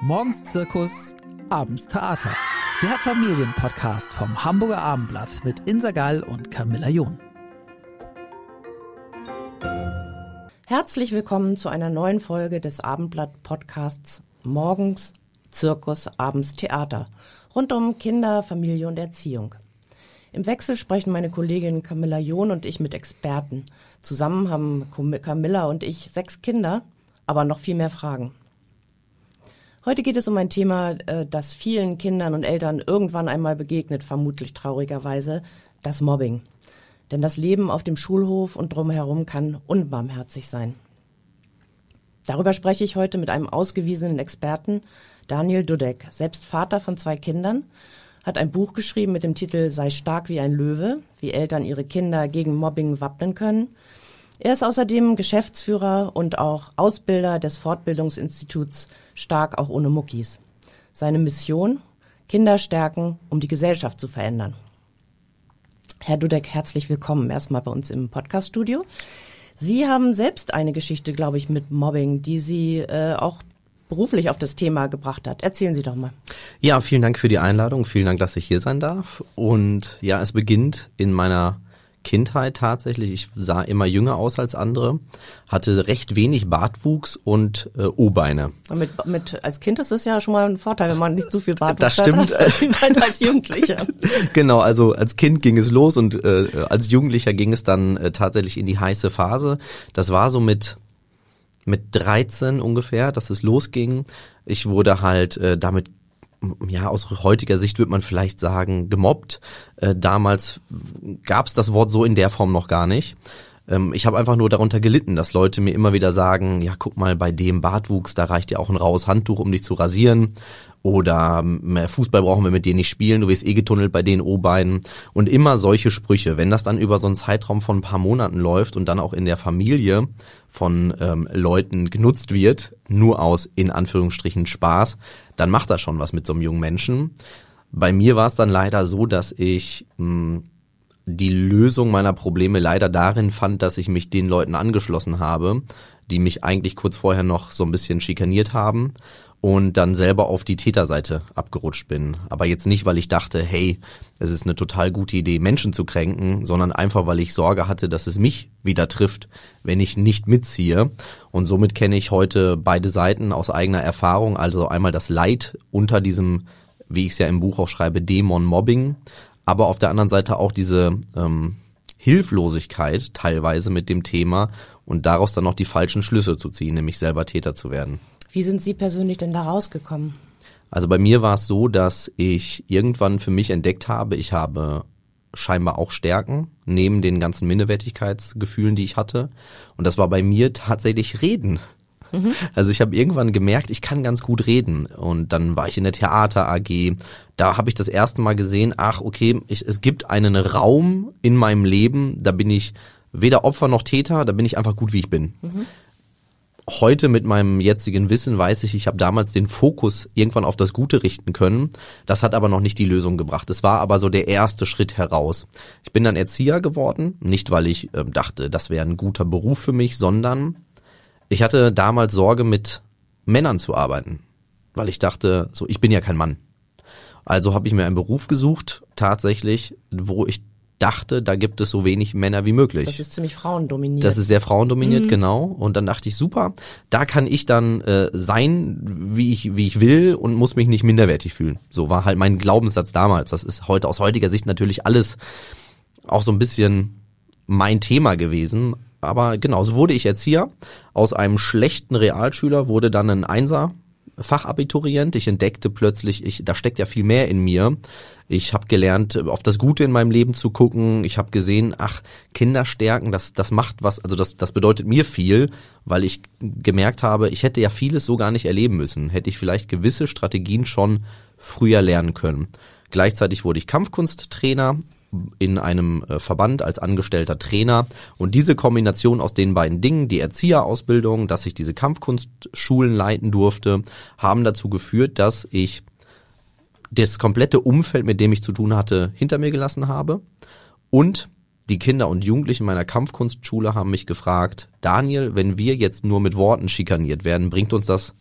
Morgens Zirkus, abends Theater. Der Familienpodcast vom Hamburger Abendblatt mit Insa Gall und Camilla John. Herzlich willkommen zu einer neuen Folge des Abendblatt-Podcasts Morgens Zirkus, abends Theater. Rund um Kinder, Familie und Erziehung. Im Wechsel sprechen meine Kollegin Camilla John und ich mit Experten. Zusammen haben Camilla und ich sechs Kinder, aber noch viel mehr Fragen. Heute geht es um ein Thema, äh, das vielen Kindern und Eltern irgendwann einmal begegnet, vermutlich traurigerweise, das Mobbing. Denn das Leben auf dem Schulhof und drumherum kann unbarmherzig sein. Darüber spreche ich heute mit einem ausgewiesenen Experten, Daniel Dudek, selbst Vater von zwei Kindern, hat ein Buch geschrieben mit dem Titel Sei stark wie ein Löwe, wie Eltern ihre Kinder gegen Mobbing wappnen können. Er ist außerdem Geschäftsführer und auch Ausbilder des Fortbildungsinstituts Stark auch ohne Muckis. Seine Mission? Kinder stärken, um die Gesellschaft zu verändern. Herr Dudek, herzlich willkommen erstmal bei uns im Podcaststudio. Sie haben selbst eine Geschichte, glaube ich, mit Mobbing, die Sie äh, auch beruflich auf das Thema gebracht hat. Erzählen Sie doch mal. Ja, vielen Dank für die Einladung. Vielen Dank, dass ich hier sein darf. Und ja, es beginnt in meiner Kindheit tatsächlich. Ich sah immer jünger aus als andere, hatte recht wenig Bartwuchs und äh, O-Beine. Mit, mit, als Kind ist es ja schon mal ein Vorteil, wenn man nicht zu viel Bartwuchs das stimmt. hat, als Jugendlicher. genau, also als Kind ging es los und äh, als Jugendlicher ging es dann äh, tatsächlich in die heiße Phase. Das war so mit mit 13 ungefähr, dass es losging. Ich wurde halt äh, damit ja, aus heutiger Sicht würde man vielleicht sagen, gemobbt. Äh, damals gab es das Wort so in der Form noch gar nicht. Ähm, ich habe einfach nur darunter gelitten, dass Leute mir immer wieder sagen, ja, guck mal, bei dem Bartwuchs, da reicht ja auch ein raues Handtuch, um dich zu rasieren. Oder Fußball brauchen wir mit dir nicht spielen, du wirst eh getunnelt bei den O-Beinen. Und immer solche Sprüche. Wenn das dann über so einen Zeitraum von ein paar Monaten läuft und dann auch in der Familie von ähm, Leuten genutzt wird, nur aus in Anführungsstrichen Spaß, dann macht das schon was mit so einem jungen Menschen. Bei mir war es dann leider so, dass ich mh, die Lösung meiner Probleme leider darin fand, dass ich mich den Leuten angeschlossen habe, die mich eigentlich kurz vorher noch so ein bisschen schikaniert haben und dann selber auf die Täterseite abgerutscht bin. Aber jetzt nicht, weil ich dachte, hey, es ist eine total gute Idee, Menschen zu kränken, sondern einfach, weil ich Sorge hatte, dass es mich wieder trifft, wenn ich nicht mitziehe. Und somit kenne ich heute beide Seiten aus eigener Erfahrung. Also einmal das Leid unter diesem, wie ich es ja im Buch auch schreibe, Dämon Mobbing, aber auf der anderen Seite auch diese ähm, Hilflosigkeit teilweise mit dem Thema und daraus dann noch die falschen Schlüsse zu ziehen, nämlich selber Täter zu werden. Wie sind Sie persönlich denn da rausgekommen? Also bei mir war es so, dass ich irgendwann für mich entdeckt habe, ich habe scheinbar auch Stärken, neben den ganzen Minderwertigkeitsgefühlen, die ich hatte. Und das war bei mir tatsächlich Reden. Mhm. Also ich habe irgendwann gemerkt, ich kann ganz gut reden. Und dann war ich in der Theater AG. Da habe ich das erste Mal gesehen, ach okay, ich, es gibt einen Raum in meinem Leben, da bin ich weder Opfer noch Täter, da bin ich einfach gut, wie ich bin. Mhm heute mit meinem jetzigen Wissen weiß ich, ich habe damals den Fokus irgendwann auf das Gute richten können. Das hat aber noch nicht die Lösung gebracht. Es war aber so der erste Schritt heraus. Ich bin dann Erzieher geworden, nicht weil ich äh, dachte, das wäre ein guter Beruf für mich, sondern ich hatte damals Sorge, mit Männern zu arbeiten, weil ich dachte, so ich bin ja kein Mann. Also habe ich mir einen Beruf gesucht, tatsächlich, wo ich dachte, da gibt es so wenig Männer wie möglich. Das ist ziemlich frauendominiert. Das ist sehr frauendominiert, mhm. genau. Und dann dachte ich, super, da kann ich dann äh, sein, wie ich, wie ich will und muss mich nicht minderwertig fühlen. So war halt mein Glaubenssatz damals. Das ist heute aus heutiger Sicht natürlich alles auch so ein bisschen mein Thema gewesen. Aber genau, so wurde ich Erzieher. Aus einem schlechten Realschüler wurde dann ein Einser Fachabiturient. Ich entdeckte plötzlich, ich, da steckt ja viel mehr in mir. Ich habe gelernt, auf das Gute in meinem Leben zu gucken. Ich habe gesehen, ach, Kinder stärken, das, das macht was, also das, das bedeutet mir viel, weil ich gemerkt habe, ich hätte ja vieles so gar nicht erleben müssen. Hätte ich vielleicht gewisse Strategien schon früher lernen können. Gleichzeitig wurde ich Kampfkunsttrainer in einem äh, Verband als angestellter Trainer. Und diese Kombination aus den beiden Dingen, die Erzieherausbildung, dass ich diese Kampfkunstschulen leiten durfte, haben dazu geführt, dass ich das komplette Umfeld, mit dem ich zu tun hatte, hinter mir gelassen habe. Und die Kinder und Jugendlichen meiner Kampfkunstschule haben mich gefragt, Daniel, wenn wir jetzt nur mit Worten schikaniert werden, bringt uns das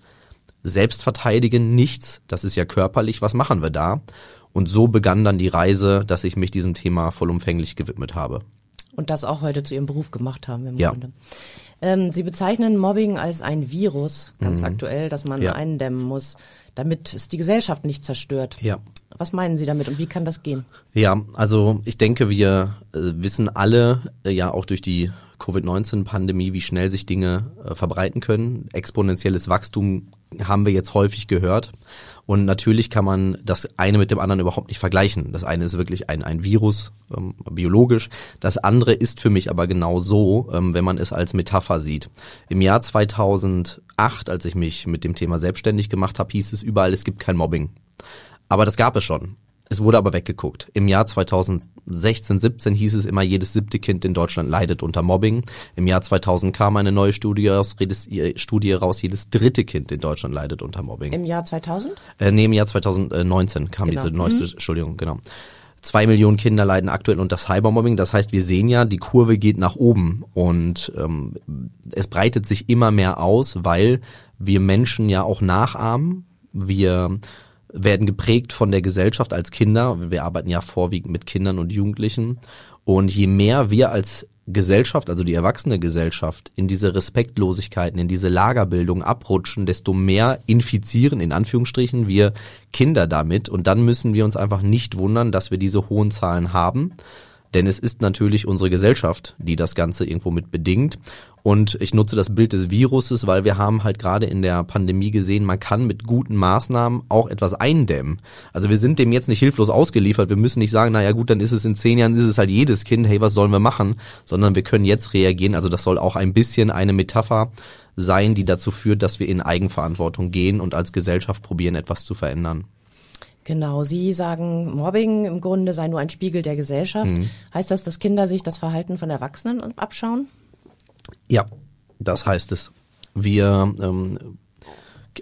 selbst verteidigen, nichts, das ist ja körperlich, was machen wir da? Und so begann dann die Reise, dass ich mich diesem Thema vollumfänglich gewidmet habe. Und das auch heute zu Ihrem Beruf gemacht haben im Ja. Grunde. Ähm, Sie bezeichnen Mobbing als ein Virus, ganz aktuell, das man Mhm. Ja. eindämmen muss, damit es die Gesellschaft nicht zerstört. Ja. Was meinen Sie damit und wie kann das gehen? Ja, also ich denke, wir äh, wissen alle äh, ja auch durch die Covid-19-Pandemie, wie schnell sich Dinge äh, verbreiten können. Exponentielles Wachstum haben wir jetzt häufig gehört. Und natürlich kann man das eine mit dem anderen überhaupt nicht vergleichen. Das eine ist wirklich ein, ein Virus, ähm, biologisch. Das andere ist für mich aber genau so, ähm, wenn man es als Metapher sieht. Im Jahr 2008, als ich mich mit dem Thema selbstständig gemacht habe, hieß es überall, es gibt kein Mobbing. Aber das gab es schon. Es wurde aber weggeguckt. Im Jahr 2016, 17 hieß es immer, jedes siebte Kind in Deutschland leidet unter Mobbing. Im Jahr 2000 kam eine neue Studie raus, jedes, Studie raus, jedes dritte Kind in Deutschland leidet unter Mobbing. Im Jahr 2000? Äh, nee, im Jahr 2019 kam Genau. diese neueste, Entschuldigung, genau. Zwei Millionen Kinder leiden aktuell unter Cybermobbing. Das heißt, wir sehen ja, die Kurve geht nach oben und ähm, es breitet sich immer mehr aus, weil wir Menschen ja auch nachahmen. Wir werden geprägt von der Gesellschaft als Kinder. Wir arbeiten ja vorwiegend mit Kindern und Jugendlichen. Und je mehr wir als Gesellschaft, also die erwachsene Gesellschaft, in diese Respektlosigkeiten, in diese Lagerbildung abrutschen, desto mehr infizieren, in Anführungsstrichen, wir Kinder damit. Und dann müssen wir uns einfach nicht wundern, dass wir diese hohen Zahlen haben. Denn es ist natürlich unsere Gesellschaft, die das Ganze irgendwo mit bedingt. Und ich nutze das Bild des Viruses, weil wir haben halt gerade in der Pandemie gesehen, man kann mit guten Maßnahmen auch etwas eindämmen. Also wir sind dem jetzt nicht hilflos ausgeliefert. Wir müssen nicht sagen, naja gut, dann ist es in zehn Jahren, ist es halt jedes Kind, hey, was sollen wir machen? Sondern wir können jetzt reagieren. Also das soll auch ein bisschen eine Metapher sein, die dazu führt, dass wir in Eigenverantwortung gehen und als Gesellschaft probieren, etwas zu verändern. Genau, Sie sagen, Mobbing im Grunde sei nur ein Spiegel der Gesellschaft. Mhm. Heißt das, dass Kinder sich das Verhalten von Erwachsenen abschauen? Ja, das heißt es. Wir, ähm,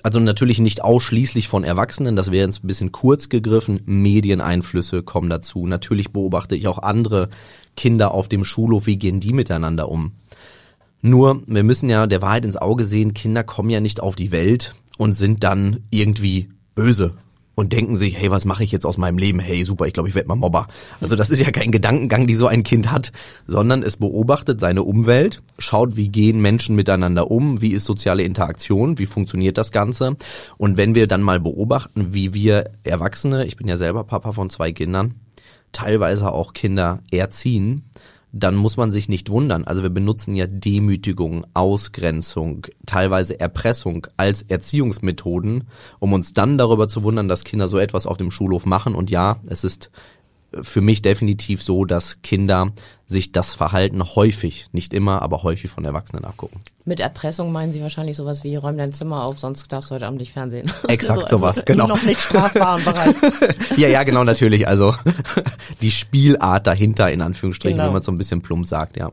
also natürlich nicht ausschließlich von Erwachsenen, das wäre jetzt ein bisschen kurz gegriffen. Medieneinflüsse kommen dazu. Natürlich beobachte ich auch andere Kinder auf dem Schulhof, wie gehen die miteinander um. Nur, wir müssen ja der Wahrheit ins Auge sehen, Kinder kommen ja nicht auf die Welt und sind dann irgendwie böse und denken sich, hey, was mache ich jetzt aus meinem Leben? Hey, super, ich glaube, ich werde mal Mobber. Also das ist ja kein Gedankengang, die so ein Kind hat, sondern es beobachtet seine Umwelt, schaut, wie gehen Menschen miteinander um, wie ist soziale Interaktion, wie funktioniert das Ganze. Und wenn wir dann mal beobachten, wie wir Erwachsene, ich bin ja selber Papa von zwei Kindern, teilweise auch Kinder erziehen, dann muss man sich nicht wundern. Also wir benutzen ja Demütigung, Ausgrenzung, teilweise Erpressung als Erziehungsmethoden, um uns dann darüber zu wundern, dass Kinder so etwas auf dem Schulhof machen. Und ja, es ist für mich definitiv so, dass Kinder sich das Verhalten häufig, nicht immer, aber häufig von Erwachsenen abgucken. Mit Erpressung meinen Sie wahrscheinlich sowas wie, räum dein Zimmer auf, sonst darfst du heute Abend nicht fernsehen. Exakt sowas, genau. Noch nicht strafbaren Bereich. ja, ja, genau, natürlich. Also die Spielart dahinter, in Anführungsstrichen, Genau. wenn man so ein bisschen plump sagt, ja.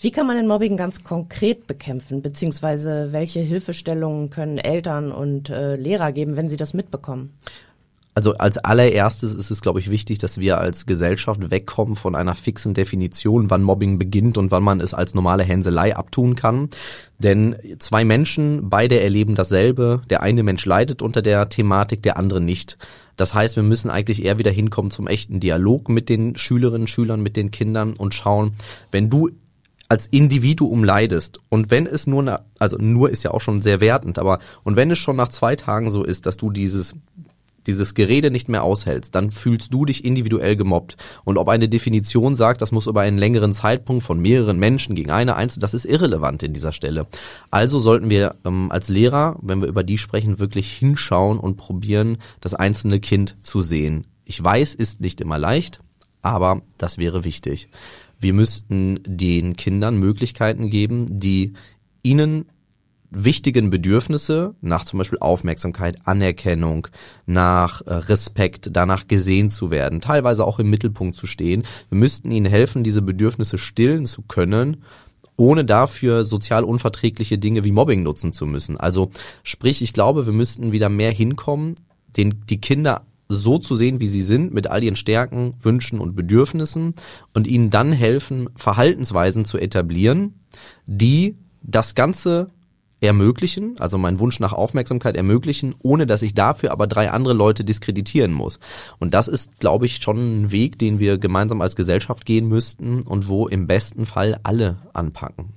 Wie kann man den Mobbing ganz konkret bekämpfen, beziehungsweise welche Hilfestellungen können Eltern und äh, Lehrer geben, wenn sie das mitbekommen? Also als allererstes ist es, glaube ich, wichtig, dass wir als Gesellschaft wegkommen von einer fixen Definition, wann Mobbing beginnt und wann man es als normale Hänselei abtun kann. Denn zwei Menschen, beide erleben dasselbe. Der eine Mensch leidet unter der Thematik, der andere nicht. Das heißt, wir müssen eigentlich eher wieder hinkommen zum echten Dialog mit den Schülerinnen, Schülern, mit den Kindern und schauen, wenn du als Individuum leidest und wenn es nur, na, also nur ist ja auch schon sehr wertend, aber und wenn es schon nach zwei Tagen so ist, dass du dieses dieses Gerede nicht mehr aushältst, dann fühlst du dich individuell gemobbt. Und ob eine Definition sagt, das muss über einen längeren Zeitpunkt von mehreren Menschen gegen eine Einzelne, das ist irrelevant in dieser Stelle. Also sollten wir ähm, als Lehrer, wenn wir über die sprechen, wirklich hinschauen und probieren, das einzelne Kind zu sehen. Ich weiß, ist nicht immer leicht, aber das wäre wichtig. Wir müssten den Kindern Möglichkeiten geben, die ihnen wichtigen Bedürfnisse nach zum Beispiel Aufmerksamkeit, Anerkennung, nach äh, Respekt, danach gesehen zu werden, teilweise auch im Mittelpunkt zu stehen. Wir müssten ihnen helfen, diese Bedürfnisse stillen zu können, ohne dafür sozial unverträgliche Dinge wie Mobbing nutzen zu müssen. Also sprich, ich glaube, wir müssten wieder mehr hinkommen, den, die Kinder so zu sehen, wie sie sind, mit all ihren Stärken, Wünschen und Bedürfnissen und ihnen dann helfen, Verhaltensweisen zu etablieren, die das Ganze ermöglichen, also meinen Wunsch nach Aufmerksamkeit ermöglichen, ohne dass ich dafür aber drei andere Leute diskreditieren muss. Und das ist, glaube ich, schon ein Weg, den wir gemeinsam als Gesellschaft gehen müssten und wo im besten Fall alle anpacken.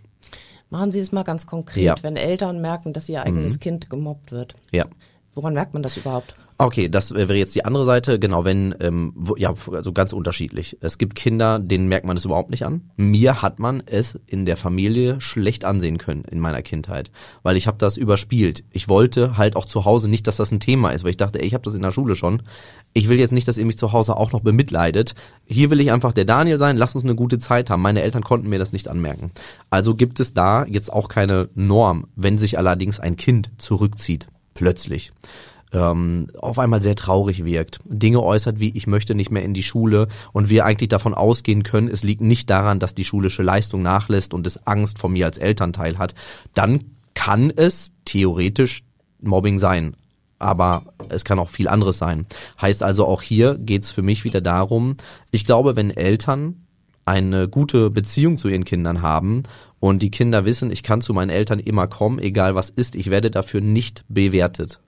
Machen Sie es mal ganz konkret, Ja. wenn Eltern merken, dass ihr eigenes Kind gemobbt wird. Ja. Woran merkt man das überhaupt? Okay, das wäre jetzt die andere Seite. Genau, wenn, ähm, wo, ja, also ganz unterschiedlich. Es gibt Kinder, denen merkt man es überhaupt nicht an. Mir hat man es in der Familie schlecht ansehen können in meiner Kindheit, weil ich habe das überspielt. Ich wollte halt auch zu Hause nicht, dass das ein Thema ist, weil ich dachte, ey, ich habe das in der Schule schon. Ich will jetzt nicht, dass ihr mich zu Hause auch noch bemitleidet. Hier will ich einfach der Daniel sein, lasst uns eine gute Zeit haben. Meine Eltern konnten mir das nicht anmerken. Also gibt es da jetzt auch keine Norm, wenn sich allerdings ein Kind zurückzieht, plötzlich ähm, auf einmal sehr traurig wirkt, Dinge äußert wie ich möchte nicht mehr in die Schule und wir eigentlich davon ausgehen können, es liegt nicht daran, dass die schulische Leistung nachlässt und es Angst vor mir als Elternteil hat, dann kann es theoretisch Mobbing sein. Aber es kann auch viel anderes sein. Heißt also auch hier geht's für mich wieder darum, ich glaube, wenn Eltern eine gute Beziehung zu ihren Kindern haben und die Kinder wissen, ich kann zu meinen Eltern immer kommen, egal was ist, ich werde dafür nicht bewertet.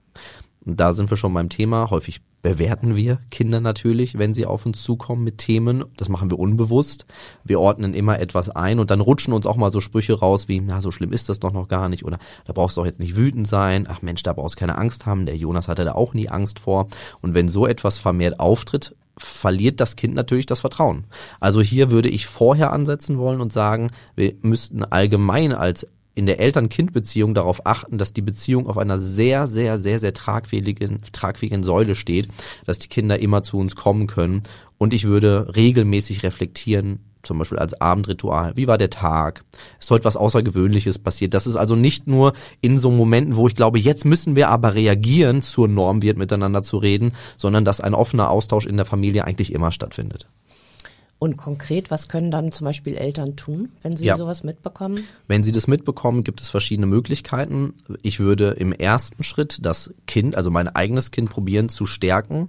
Und da sind wir schon beim Thema. Häufig bewerten wir Kinder natürlich, wenn sie auf uns zukommen mit Themen. Das machen wir unbewusst. Wir ordnen immer etwas ein und dann rutschen uns auch mal so Sprüche raus wie, na, so schlimm ist das doch noch gar nicht oder da brauchst du auch jetzt nicht wütend sein. Ach Mensch, da brauchst du keine Angst haben. Der Jonas hatte da auch nie Angst vor. Und wenn so etwas vermehrt auftritt, verliert das Kind natürlich das Vertrauen. Also hier würde ich vorher ansetzen wollen und sagen, wir müssten allgemein als in der Eltern-Kind-Beziehung darauf achten, dass die Beziehung auf einer sehr, sehr, sehr, sehr tragfähigen, tragfähigen Säule steht, dass die Kinder immer zu uns kommen können. Und ich würde regelmäßig reflektieren, zum Beispiel als Abendritual. Wie war der Tag? Ist heute was Außergewöhnliches passiert? Das ist also nicht nur in so Momenten, wo ich glaube, jetzt müssen wir aber reagieren, zur Norm wird, miteinander zu reden, sondern dass ein offener Austausch in der Familie eigentlich immer stattfindet. Und konkret, was können dann zum Beispiel Eltern tun, wenn sie Ja. sowas mitbekommen? Wenn Sie das mitbekommen, gibt es verschiedene Möglichkeiten. Ich würde im ersten Schritt das Kind, also mein eigenes Kind probieren zu stärken.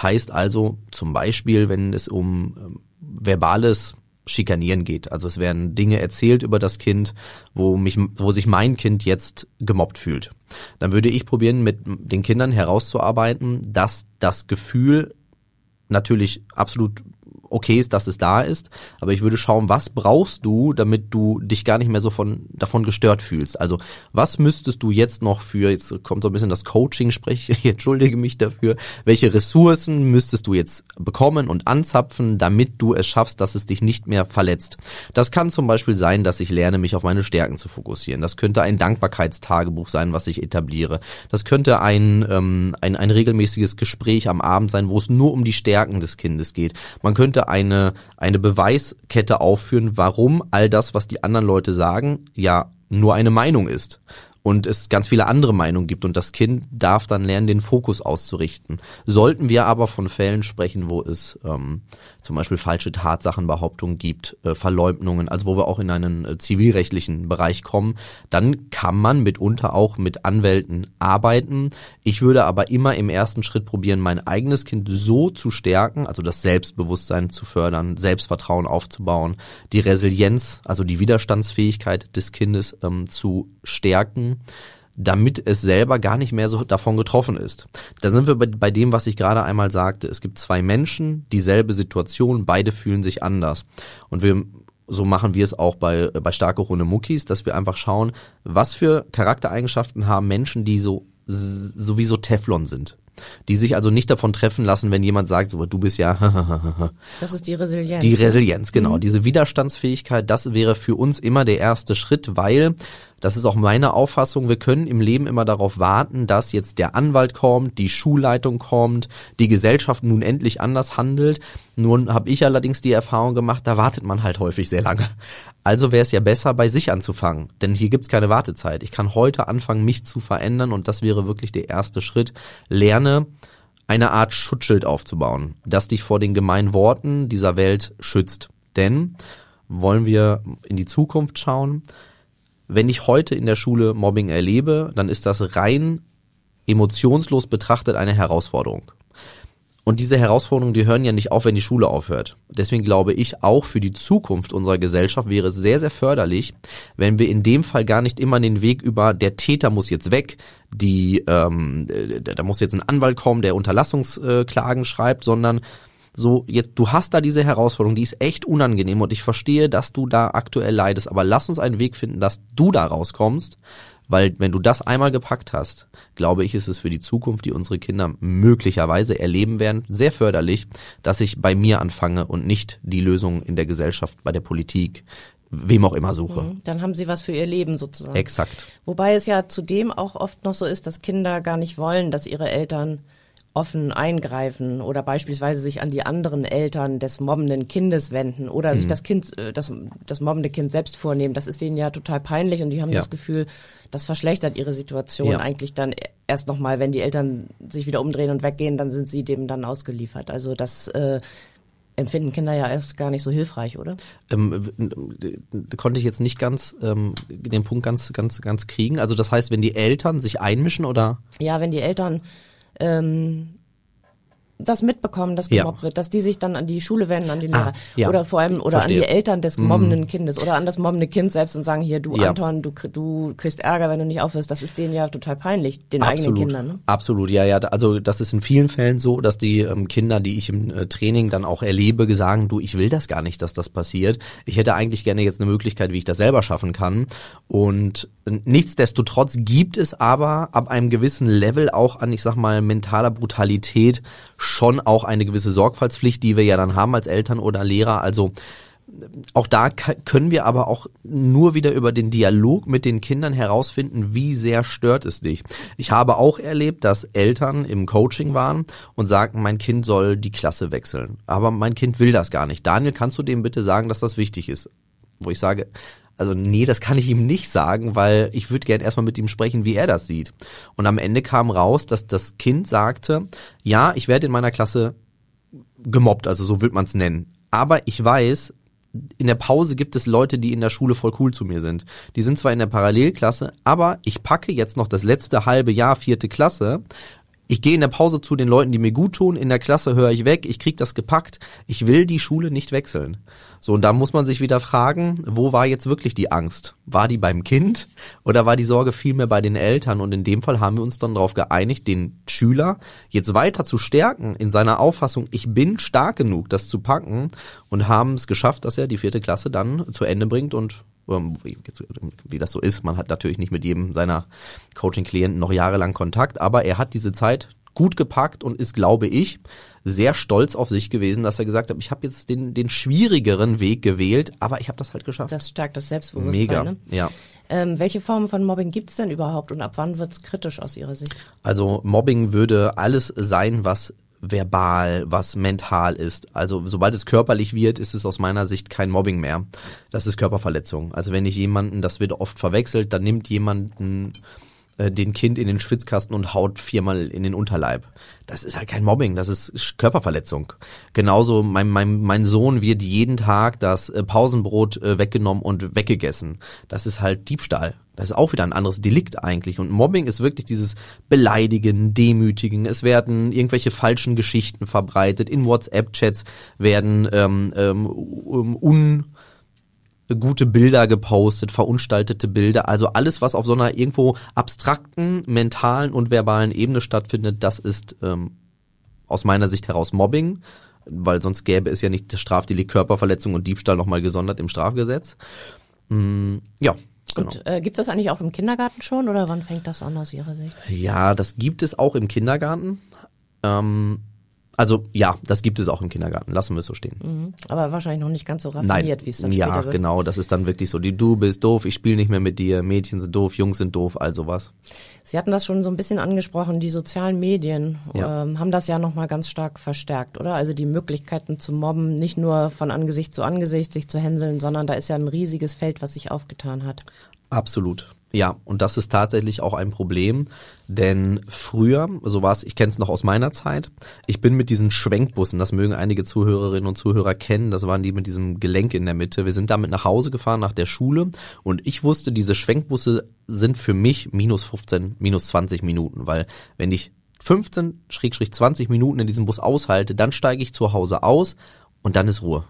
Heißt also zum Beispiel, wenn es um ähm, verbales Schikanieren geht. Also es werden Dinge erzählt über das Kind, wo mich, wo sich mein Kind jetzt gemobbt fühlt. Dann würde ich probieren, mit den Kindern herauszuarbeiten, dass das Gefühl natürlich absolut okay ist, dass es da ist, aber ich würde schauen, was brauchst du, damit du dich gar nicht mehr so von, davon gestört fühlst. Also was müsstest du jetzt noch für, jetzt kommt so ein bisschen das Coaching, spreche, ich entschuldige mich dafür, welche Ressourcen müsstest du jetzt bekommen und anzapfen, damit du es schaffst, dass es dich nicht mehr verletzt. Das kann zum Beispiel sein, dass ich lerne, mich auf meine Stärken zu fokussieren. Das könnte ein Dankbarkeitstagebuch sein, was ich etabliere. Das könnte ein, ähm, ein, ein regelmäßiges Gespräch am Abend sein, wo es nur um die Stärken des Kindes geht. Man könnte eine, eine Beweiskette aufführen, warum all das, was die anderen Leute sagen, ja nur eine Meinung ist und es ganz viele andere Meinungen gibt und das Kind darf dann lernen, den Fokus auszurichten. Sollten wir aber von Fällen sprechen, wo es ähm, zum Beispiel falsche Tatsachenbehauptungen gibt, äh, Verleumdungen, also wo wir auch in einen äh, zivilrechtlichen Bereich kommen, dann kann man mitunter auch mit Anwälten arbeiten. Ich würde aber immer im ersten Schritt probieren, mein eigenes Kind so zu stärken, also das Selbstbewusstsein zu fördern, Selbstvertrauen aufzubauen, die Resilienz, also die Widerstandsfähigkeit des Kindes ähm, zu stärken damit es selber gar nicht mehr so davon getroffen ist. Da sind wir bei, bei dem, was ich gerade einmal sagte. Es gibt zwei Menschen, dieselbe Situation, beide fühlen sich anders. Und wir so machen wir es auch bei, bei starke Runde Muckis, dass wir einfach schauen, was für Charaktereigenschaften haben Menschen, die so sowieso Teflon sind. Die sich also nicht davon treffen lassen, wenn jemand sagt, so, du bist ja Das ist die Resilienz. die Resilienz, genau. Diese Widerstandsfähigkeit, das wäre für uns immer der erste Schritt, weil, das ist auch meine Auffassung, wir können im Leben immer darauf warten, dass jetzt der Anwalt kommt, die Schulleitung kommt, die Gesellschaft nun endlich anders handelt. Nun habe ich allerdings die Erfahrung gemacht, da wartet man halt häufig sehr lange. Also wäre es ja besser, bei sich anzufangen, denn hier gibt's keine Wartezeit. Ich kann heute anfangen, mich zu verändern und das wäre wirklich der erste Schritt. Lerne, eine Art Schutzschild aufzubauen, das dich vor den gemeinen Worten dieser Welt schützt. Denn wollen wir in die Zukunft schauen, wenn ich heute in der Schule Mobbing erlebe, dann ist das rein emotionslos betrachtet eine Herausforderung. und diese Herausforderungen, die hören ja nicht auf, wenn die Schule aufhört. Deswegen glaube ich, auch für die Zukunft unserer Gesellschaft wäre es sehr, sehr förderlich, wenn wir in dem Fall gar nicht immer den Weg über der Täter muss jetzt weg, die ähm, da muss jetzt ein Anwalt kommen, der Unterlassungsklagen schreibt, sondern so jetzt du hast da diese Herausforderung, die ist echt unangenehm und ich verstehe, dass du da aktuell leidest, aber lass uns einen Weg finden, dass du da rauskommst weil wenn du das einmal gepackt hast, glaube ich, ist es für die Zukunft, die unsere Kinder möglicherweise erleben werden, sehr förderlich, dass ich bei mir anfange und nicht die Lösung in der Gesellschaft, bei der Politik, wem auch immer suche. Mhm, dann haben sie was für ihr Leben sozusagen. Exakt. Wobei es ja zudem auch oft noch so ist, dass Kinder gar nicht wollen, dass ihre Eltern offen eingreifen oder beispielsweise sich an die anderen Eltern des mobbenden Kindes wenden oder mhm. sich das Kind, äh, das, das mobbende Kind selbst vornehmen. Das ist denen ja total peinlich und die haben ja. das Gefühl, das verschlechtert ihre Situation ja. eigentlich dann erst nochmal, wenn die Eltern sich wieder umdrehen und weggehen, dann sind sie dem dann ausgeliefert. Also das äh, empfinden Kinder ja erst gar nicht so hilfreich, oder? Ähm, konnte ich jetzt nicht ganz ähm, den Punkt ganz, ganz, ganz kriegen. Also das heißt, wenn die Eltern sich einmischen oder? Ja, wenn die Eltern ähm, das mitbekommen, dass gemobbt ja. wird, dass die sich dann an die Schule wenden, an die Lehrer ah, ja. oder vor allem oder Verstehe. an die Eltern des mhm. mobbenden mm. Kindes oder an das mobbende Kind selbst und sagen hier, du ja. Anton, du, du kriegst Ärger, wenn du nicht aufhörst. Das ist denen ja total peinlich, den Absolut. eigenen Kindern. Ne? Absolut, ja, ja. Also das ist in vielen Fällen so, dass die ähm, Kinder, die ich im äh, Training dann auch erlebe, sagen, du, ich will das gar nicht, dass das passiert. Ich hätte eigentlich gerne jetzt eine Möglichkeit, wie ich das selber schaffen kann. Und nichtsdestotrotz gibt es aber ab einem gewissen Level auch an, ich sag mal, mentaler Brutalität schon auch eine gewisse Sorgfaltspflicht, die wir ja dann haben als Eltern oder Lehrer. Also auch da können wir aber auch nur wieder über den Dialog mit den Kindern herausfinden, wie sehr stört es dich. Ich habe auch erlebt, dass Eltern im Coaching waren und sagten, mein Kind soll die Klasse wechseln. Aber mein Kind will das gar nicht. Daniel, kannst du dem bitte sagen, dass das wichtig ist? Wo ich sage, also nee, das kann ich ihm nicht sagen, weil ich würde gern erstmal mit ihm sprechen, wie er das sieht. Und am Ende kam raus, dass das Kind sagte, ja, ich werde in meiner Klasse gemobbt, also so wird man es nennen. Aber ich weiß, in der Pause gibt es Leute, die in der Schule voll cool zu mir sind. Die sind zwar in der Parallelklasse, aber ich packe jetzt noch das letzte halbe Jahr vierte Klasse ich gehe in der Pause zu den Leuten, die mir gut tun. In der Klasse höre ich weg. Ich krieg das gepackt. Ich will die Schule nicht wechseln. So, und da muss man sich wieder fragen, wo war jetzt wirklich die Angst? War die beim Kind oder war die Sorge vielmehr bei den Eltern? Und in dem Fall haben wir uns dann darauf geeinigt, den Schüler jetzt weiter zu stärken in seiner Auffassung, ich bin stark genug, das zu packen und haben es geschafft, dass er die vierte Klasse dann zu Ende bringt und wie das so ist. Man hat natürlich nicht mit jedem seiner Coaching-Klienten noch jahrelang Kontakt, aber er hat diese Zeit gut gepackt und ist, glaube ich, sehr stolz auf sich gewesen, dass er gesagt hat, ich habe jetzt den, den schwierigeren Weg gewählt, aber ich habe das halt geschafft. Das stärkt das Selbstbewusstsein. Mega, ne? ja. Ähm, welche Formen von Mobbing gibt es denn überhaupt und ab wann wird es kritisch aus Ihrer Sicht? Also Mobbing würde alles sein, was verbal, was mental ist. Also sobald es körperlich wird, ist es aus meiner Sicht kein Mobbing mehr. Das ist Körperverletzung. Also wenn ich jemanden, das wird oft verwechselt, dann nimmt jemanden äh, den Kind in den Schwitzkasten und haut viermal in den Unterleib. Das ist halt kein Mobbing, das ist Körperverletzung. Genauso mein, mein, mein Sohn wird jeden Tag das äh, Pausenbrot äh, weggenommen und weggegessen. Das ist halt Diebstahl. Das ist auch wieder ein anderes Delikt eigentlich. Und Mobbing ist wirklich dieses Beleidigen, Demütigen. Es werden irgendwelche falschen Geschichten verbreitet. In WhatsApp-Chats werden ähm, ähm, un gute Bilder gepostet, verunstaltete Bilder, also alles, was auf so einer irgendwo abstrakten, mentalen und verbalen Ebene stattfindet, das ist ähm, aus meiner Sicht heraus Mobbing, weil sonst gäbe es ja nicht das Strafdelikt Körperverletzung und Diebstahl nochmal gesondert im Strafgesetz. Mm, ja. Genau. Und äh, gibt es das eigentlich auch im Kindergarten schon oder wann fängt das an aus Ihrer Sicht? Ja, das gibt es auch im Kindergarten. Ähm, also ja, das gibt es auch im Kindergarten. Lassen wir es so stehen. Mhm. Aber wahrscheinlich noch nicht ganz so raffiniert, wie es dann ja, später wird. Ja, genau. Das ist dann wirklich so, die du bist doof, ich spiele nicht mehr mit dir, Mädchen sind doof, Jungs sind doof, all sowas. Sie hatten das schon so ein bisschen angesprochen, die sozialen Medien ja. ähm, haben das ja nochmal ganz stark verstärkt, oder? Also die Möglichkeiten zu mobben, nicht nur von Angesicht zu Angesicht sich zu hänseln, sondern da ist ja ein riesiges Feld, was sich aufgetan hat. Absolut. Ja, und das ist tatsächlich auch ein Problem, denn früher, so war es, ich kenne es noch aus meiner Zeit, ich bin mit diesen Schwenkbussen, das mögen einige Zuhörerinnen und Zuhörer kennen, das waren die mit diesem Gelenk in der Mitte. Wir sind damit nach Hause gefahren nach der Schule und ich wusste, diese Schwenkbusse sind für mich minus 15, minus 20 Minuten, weil wenn ich 15-20 Minuten in diesem Bus aushalte, dann steige ich zu Hause aus und dann ist Ruhe.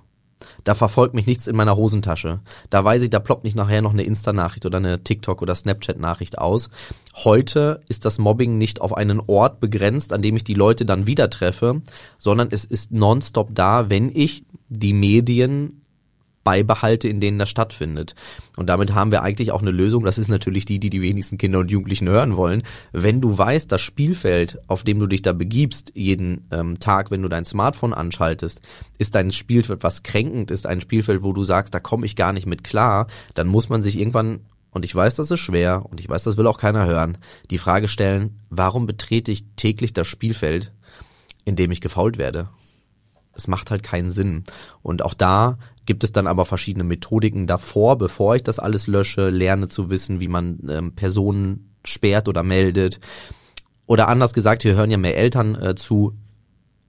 Da verfolgt mich nichts in meiner Hosentasche. Da weiß ich, da ploppt nicht nachher noch eine Insta-Nachricht oder eine TikTok- oder Snapchat-Nachricht aus. Heute ist das Mobbing nicht auf einen Ort begrenzt, an dem ich die Leute dann wieder treffe, sondern es ist nonstop da, wenn ich die Medien beibehalte, in denen das stattfindet. Und damit haben wir eigentlich auch eine Lösung. Das ist natürlich die, die die wenigsten Kinder und Jugendlichen hören wollen. Wenn du weißt, das Spielfeld, auf dem du dich da begibst, jeden ähm, Tag, wenn du dein Smartphone anschaltest, ist dein Spielfeld was kränkend, ist ein Spielfeld, wo du sagst, da komme ich gar nicht mit klar, dann muss man sich irgendwann und ich weiß, das ist schwer und ich weiß, das will auch keiner hören, die Frage stellen, warum betrete ich täglich das Spielfeld, in dem ich gefault werde? Es macht halt keinen Sinn. Und auch da gibt es dann aber verschiedene Methodiken davor, bevor ich das alles lösche, lerne zu wissen, wie man ähm, Personen sperrt oder meldet. Oder anders gesagt, hier hören ja mehr Eltern äh, zu,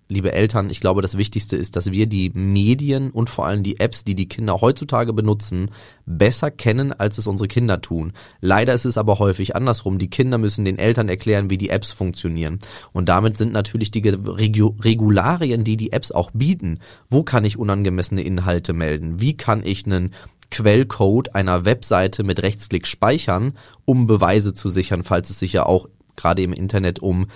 liebe Eltern, ich glaube, das Wichtigste ist, dass wir die Medien und vor allem die Apps, die die Kinder heutzutage benutzen, besser kennen, als es unsere Kinder tun. Leider ist es aber häufig andersrum. Die Kinder müssen den Eltern erklären, wie die Apps funktionieren. Und damit sind natürlich die Regularien, die die Apps auch bieten. Wo kann ich unangemessene Inhalte melden? Wie kann ich einen Quellcode einer Webseite mit Rechtsklick speichern, um Beweise zu sichern, falls es sich ja auch gerade im Internet um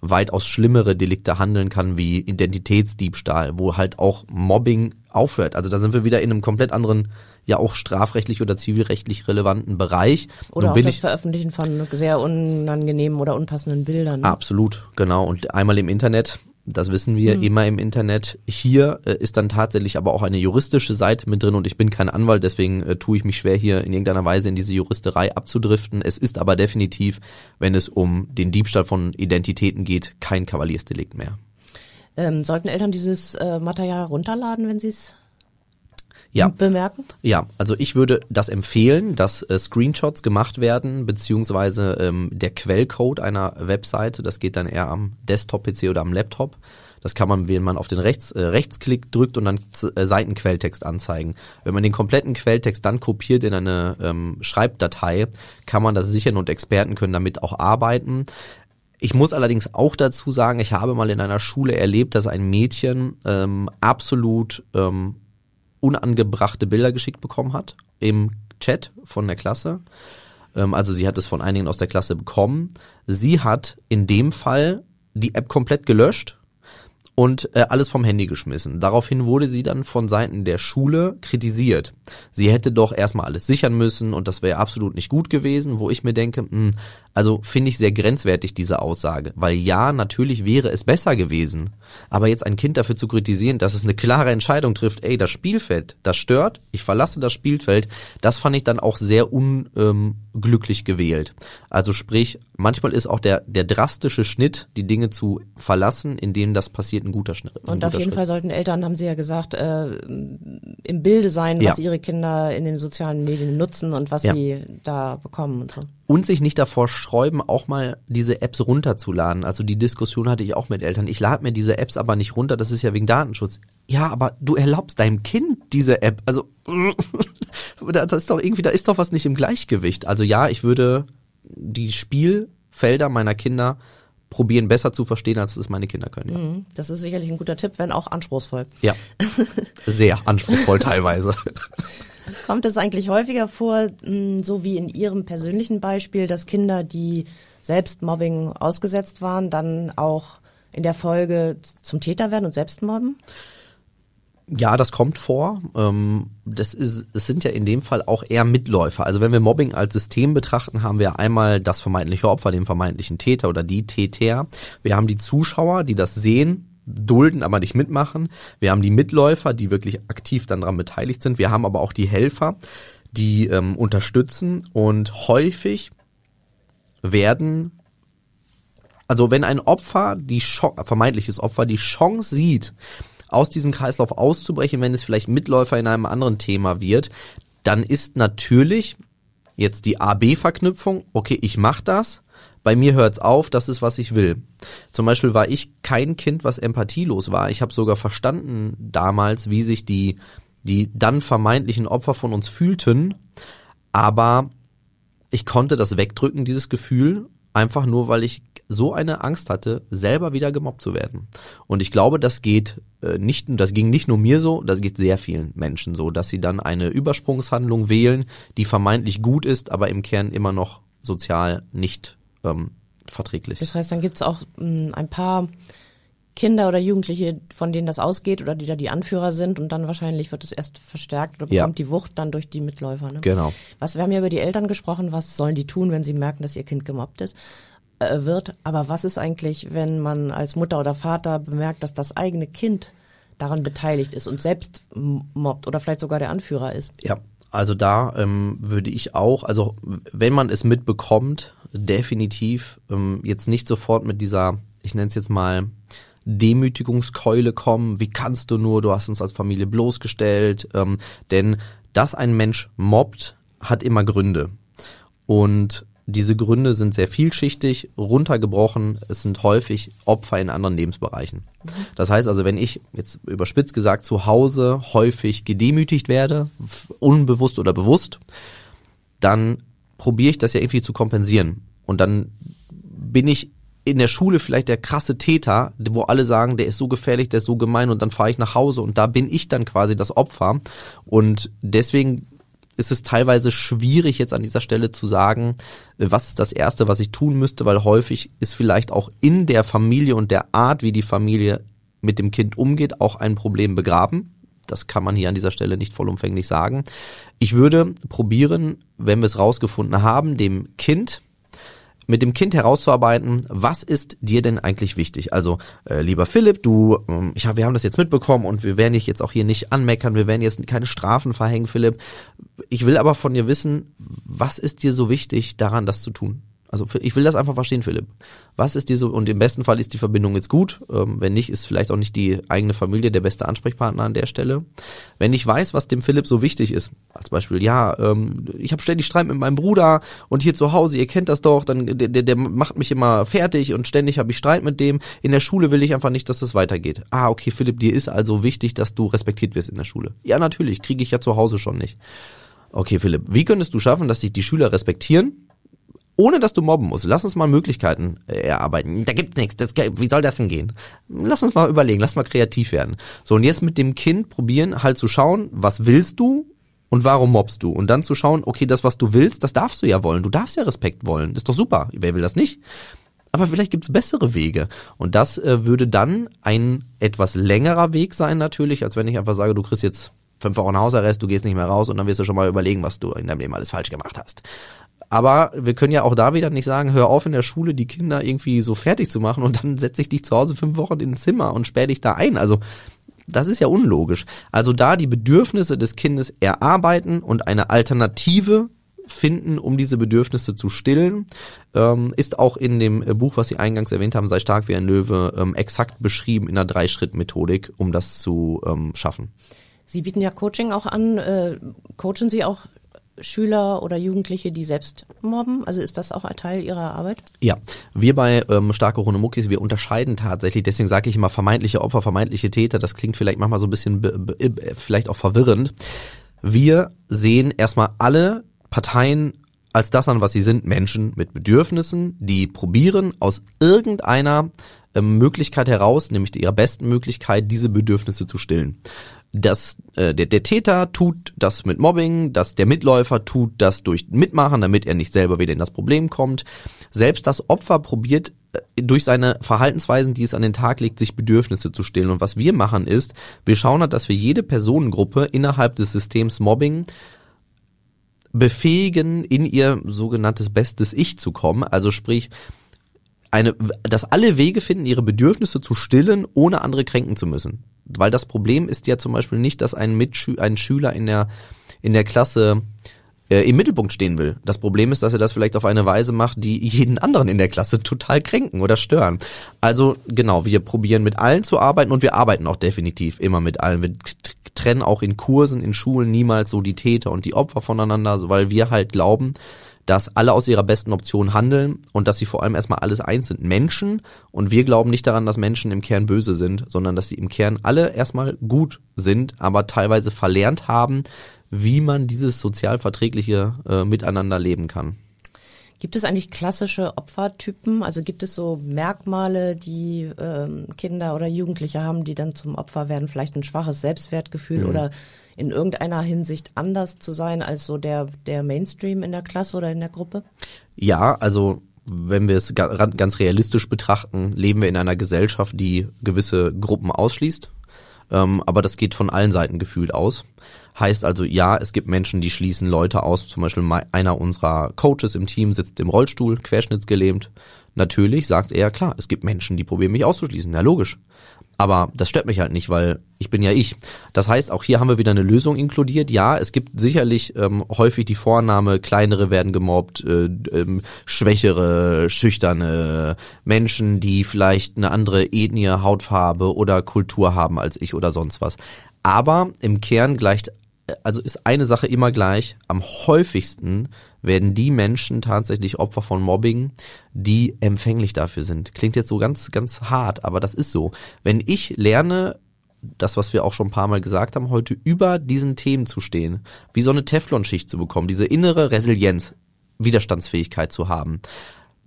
weitaus schlimmere Delikte handeln kann, wie Identitätsdiebstahl, wo halt auch Mobbing aufhört. Also da sind wir wieder in einem komplett anderen, ja auch strafrechtlich oder zivilrechtlich relevanten Bereich. Oder Nun auch das Veröffentlichen von sehr unangenehmen oder unpassenden Bildern. Absolut, genau. Und einmal im Internet das wissen wir mhm. immer im Internet. Hier äh, ist dann tatsächlich aber auch eine juristische Seite mit drin und ich bin kein Anwalt, deswegen äh, tue ich mich schwer, hier in irgendeiner Weise in diese Juristerei abzudriften. Es ist aber definitiv, wenn es um den Diebstahl von Identitäten geht, kein Kavaliersdelikt mehr. Ähm, sollten Eltern dieses äh, Material runterladen, wenn sie es ja. bemerken? Ja, also ich würde das empfehlen, dass äh, Screenshots gemacht werden, beziehungsweise ähm, der Quellcode einer Webseite, das geht dann eher am Desktop-PC oder am Laptop. Das kann man, wenn man auf den Rechts, äh, Rechtsklick drückt und dann äh, Seitenquelltext anzeigen. Wenn man den kompletten Quelltext dann kopiert in eine ähm, Schreibdatei, kann man das sichern und Experten können damit auch arbeiten. Ich muss allerdings auch dazu sagen, ich habe mal in einer Schule erlebt, dass ein Mädchen ähm, absolut ähm, unangebrachte Bilder geschickt bekommen hat im Chat von der Klasse. Ähm, also sie hat es von einigen aus der Klasse bekommen. Sie hat in dem Fall die App komplett gelöscht und äh, alles vom Handy geschmissen. Daraufhin wurde sie dann von Seiten der Schule kritisiert. Sie hätte doch erstmal alles sichern müssen und das wäre absolut nicht gut gewesen, wo ich mir denke, mh, hm, also finde ich sehr grenzwertig diese Aussage, weil ja, natürlich wäre es besser gewesen, aber jetzt ein Kind dafür zu kritisieren, dass es eine klare Entscheidung trifft, ey, das Spielfeld, das stört, ich verlasse das Spielfeld, das fand ich dann auch sehr unglücklich ähm, gewählt. Also sprich, manchmal ist auch der der drastische Schnitt, die Dinge zu verlassen, in denen das passiert, ein guter Schnitt. Und auf jeden Schritt. Fall sollten Eltern, haben Sie ja gesagt, äh, im Bilde sein, was ja. ihre Kinder in den sozialen Medien nutzen und was ja. sie da bekommen und so und sich nicht davor sträuben, auch mal diese Apps runterzuladen. Also die Diskussion hatte ich auch mit Eltern. Ich lade mir diese Apps aber nicht runter, das ist ja wegen Datenschutz. Ja, aber du erlaubst deinem Kind diese App. Also das ist doch irgendwie, da ist doch was nicht im Gleichgewicht. Also ja, ich würde die Spielfelder meiner Kinder probieren besser zu verstehen, als es meine Kinder können. Ja. Mhm. Das ist sicherlich ein guter Tipp, wenn auch anspruchsvoll. Ja, sehr anspruchsvoll teilweise. Kommt es eigentlich häufiger vor, hm, so wie in Ihrem persönlichen Beispiel, dass Kinder, die selbst Mobbing ausgesetzt waren, dann auch in der Folge zum Täter werden und selbst mobben? Ja, das kommt vor. Ähm, das ist, es sind ja in dem Fall auch eher Mitläufer. Also wenn wir Mobbing als System betrachten, haben wir einmal das vermeintliche Opfer, den vermeintlichen Täter oder die Täter. Wir haben die Zuschauer, die das sehen, dulden, aber nicht mitmachen. Wir haben die Mitläufer, die wirklich aktiv dann daran beteiligt sind. Wir haben aber auch die Helfer, die ähm, unterstützen und häufig werden also wenn ein Opfer, die vermeintliches Opfer, die Chance sieht, aus diesem Kreislauf auszubrechen, wenn es vielleicht Mitläufer in einem anderen Thema wird, dann ist natürlich jetzt die AB-Verknüpfung, okay, ich mach das, bei mir hört's auf, das ist, was ich will. Zum Beispiel war ich kein Kind, was empathielos war. Ich habe sogar verstanden damals, wie sich die, die dann vermeintlichen Opfer von uns fühlten, aber ich konnte das wegdrücken, dieses Gefühl, einfach nur, weil ich so eine Angst hatte, selber wieder gemobbt zu werden. Und ich glaube, das geht äh, nicht, das ging nicht nur mir so, das geht sehr vielen Menschen so, dass sie dann eine Übersprungshandlung wählen, die vermeintlich gut ist, aber im Kern immer noch sozial nicht ähm, verträglich. Das heißt, dann gibt's auch mh, ein paar Kinder oder Jugendliche, von denen das ausgeht oder die da die Anführer sind und dann wahrscheinlich wird es erst verstärkt oder Ja. bekommt die Wucht dann durch die Mitläufer. Ne? Genau. Was, wir haben ja über die Eltern gesprochen, was sollen die tun, wenn sie merken, dass ihr Kind gemobbt ist, äh, wird. Aber was ist eigentlich, wenn man als Mutter oder Vater bemerkt, dass das eigene Kind daran beteiligt ist und selbst mobbt oder vielleicht sogar der Anführer ist? Ja, also da ähm, würde ich auch, also wenn man es mitbekommt, definitiv ähm, jetzt nicht sofort mit dieser, ich nenne es jetzt mal, Demütigungskeule kommen. Wie kannst du nur, du hast uns als Familie bloßgestellt. Ähm, denn dass ein Mensch mobbt, hat immer Gründe. Und diese Gründe sind sehr vielschichtig, runtergebrochen. Es sind häufig Opfer in anderen Lebensbereichen. Das heißt also, wenn ich jetzt überspitzt gesagt zu Hause häufig gedemütigt werde, unbewusst oder bewusst, dann probiere ich das ja irgendwie zu kompensieren. Und dann bin ich in der Schule vielleicht der krasse Täter, wo alle sagen, der ist so gefährlich, der ist so gemein und dann fahre ich nach Hause und da bin ich dann quasi das Opfer. Und deswegen ist es teilweise schwierig jetzt an dieser Stelle zu sagen, was ist das Erste, was ich tun müsste, weil häufig ist vielleicht auch in der Familie und der Art, wie die Familie mit dem Kind umgeht, auch ein Problem begraben. Das kann man hier an dieser Stelle nicht vollumfänglich sagen. Ich würde probieren, wenn wir es rausgefunden haben, dem Kind mit dem Kind herauszuarbeiten, was ist dir denn eigentlich wichtig? Also, äh, lieber Philipp, du, ähm, ich hab, wir haben das jetzt mitbekommen und wir werden dich jetzt auch hier nicht anmeckern, wir werden jetzt keine Strafen verhängen, Philipp. Ich will aber von dir wissen, was ist dir so wichtig daran, das zu tun? Also ich will das einfach verstehen, Philipp. Was ist dir so, und im besten Fall ist die Verbindung jetzt gut, ähm, wenn nicht, ist vielleicht auch nicht die eigene Familie der beste Ansprechpartner an der Stelle. Wenn ich weiß, was dem Philipp so wichtig ist, als Beispiel, ja, ähm, ich habe ständig Streit mit meinem Bruder und hier zu Hause, ihr kennt das doch, dann der, der, der macht mich immer fertig und ständig habe ich Streit mit dem. In der Schule will ich einfach nicht, dass das weitergeht. Ah, okay, Philipp, dir ist also wichtig, dass du respektiert wirst in der Schule. Ja, natürlich, kriege ich ja zu Hause schon nicht. Okay, Philipp, wie könntest du schaffen, dass sich die Schüler respektieren, ohne dass du mobben musst, lass uns mal Möglichkeiten äh, erarbeiten. Da gibt's nichts. Das, wie soll das denn gehen? Lass uns mal überlegen, lass mal kreativ werden. So, und jetzt mit dem Kind probieren, halt zu schauen, was willst du und warum mobst du? Und dann zu schauen, okay, das, was du willst, das darfst du ja wollen. Du darfst ja Respekt wollen. Ist doch super. Wer will das nicht? Aber vielleicht gibt's bessere Wege. Und das äh, würde dann ein etwas längerer Weg sein natürlich, als wenn ich einfach sage, du kriegst jetzt fünf Wochen Hausarrest, du gehst nicht mehr raus und dann wirst du schon mal überlegen, was du in deinem Leben alles falsch gemacht hast. Aber wir können ja auch da wieder nicht sagen, hör auf in der Schule die Kinder irgendwie so fertig zu machen und dann setze ich dich zu Hause fünf Wochen in ein Zimmer und sperr dich da ein. Also das ist ja unlogisch. Also da die Bedürfnisse des Kindes erarbeiten und eine Alternative finden, um diese Bedürfnisse zu stillen, ähm, ist auch in dem äh, Buch, was Sie eingangs erwähnt haben, sei stark wie ein Löwe, ähm, exakt beschrieben in einer Drei-Schritt-Methodik, um das zu ähm, schaffen. Sie bieten ja Coaching auch an. Äh, coachen Sie auch Schüler oder Jugendliche, die selbst mobben? Also ist das auch ein Teil Ihrer Arbeit? Ja, wir bei ähm, Starke Runde Muckis, wir unterscheiden tatsächlich, deswegen sage ich immer vermeintliche Opfer, vermeintliche Täter, das klingt vielleicht manchmal so ein bisschen, äh, vielleicht auch verwirrend. Wir sehen erstmal alle Parteien als das an, was sie sind, Menschen mit Bedürfnissen, die probieren aus irgendeiner ähm, Möglichkeit heraus, nämlich ihrer besten Möglichkeit, diese Bedürfnisse zu stillen. Das, äh, der, der Täter tut das mit Mobbing, dass der Mitläufer tut das durch Mitmachen, damit er nicht selber wieder in das Problem kommt. Selbst das Opfer probiert äh, durch seine Verhaltensweisen, die es an den Tag legt, sich Bedürfnisse zu stillen. Und was wir machen ist, wir schauen halt, dass wir jede Personengruppe innerhalb des Systems Mobbing befähigen, in ihr sogenanntes bestes Ich zu kommen. Also sprich, eine, dass alle Wege finden, ihre Bedürfnisse zu stillen, ohne andere kränken zu müssen. Weil das Problem ist ja zum Beispiel nicht, dass ein, Mitschü ein Schüler in der, in der Klasse äh, im Mittelpunkt stehen will. Das Problem ist, dass er das vielleicht auf eine Weise macht, die jeden anderen in der Klasse total kränken oder stören. Also genau, wir probieren mit allen zu arbeiten und wir arbeiten auch definitiv immer mit allen. Wir trennen auch in Kursen, in Schulen niemals so die Täter und die Opfer voneinander, weil wir halt glauben, dass alle aus ihrer besten Option handeln und dass sie vor allem erstmal alles eins sind. Menschen und wir glauben nicht daran, dass Menschen im Kern böse sind, sondern dass sie im Kern alle erstmal gut sind, aber teilweise verlernt haben, wie man dieses sozial verträgliche äh, Miteinander leben kann. Gibt es eigentlich klassische Opfertypen? Also gibt es so Merkmale, die ähm, Kinder oder Jugendliche haben, die dann zum Opfer werden? Vielleicht ein schwaches Selbstwertgefühl mhm. oder in irgendeiner Hinsicht anders zu sein als so der, der Mainstream in der Klasse oder in der Gruppe? Ja, also wenn wir es ganz realistisch betrachten, leben wir in einer Gesellschaft, die gewisse Gruppen ausschließt. Ähm, aber das geht von allen Seiten gefühlt aus. Heißt also, ja, es gibt Menschen, die schließen Leute aus. Zum Beispiel einer unserer Coaches im Team sitzt im Rollstuhl, querschnittsgelähmt. Natürlich sagt er, klar, es gibt Menschen, die probieren mich auszuschließen. Ja, logisch. Aber das stört mich halt nicht, weil ich bin ja ich. Das heißt, auch hier haben wir wieder eine Lösung inkludiert. Ja, es gibt sicherlich ähm, häufig die Vorname, kleinere werden gemobbt, äh, ähm, schwächere, schüchterne Menschen, die vielleicht eine andere Ethnie, Hautfarbe oder Kultur haben als ich oder sonst was. Aber im Kern gleicht also ist eine Sache immer gleich. Am häufigsten werden die Menschen tatsächlich Opfer von Mobbing, die empfänglich dafür sind. Klingt jetzt so ganz, ganz hart, aber das ist so. Wenn ich lerne, das, was wir auch schon ein paar Mal gesagt haben, heute über diesen Themen zu stehen, wie so eine Teflonschicht zu bekommen, diese innere Resilienz, Widerstandsfähigkeit zu haben,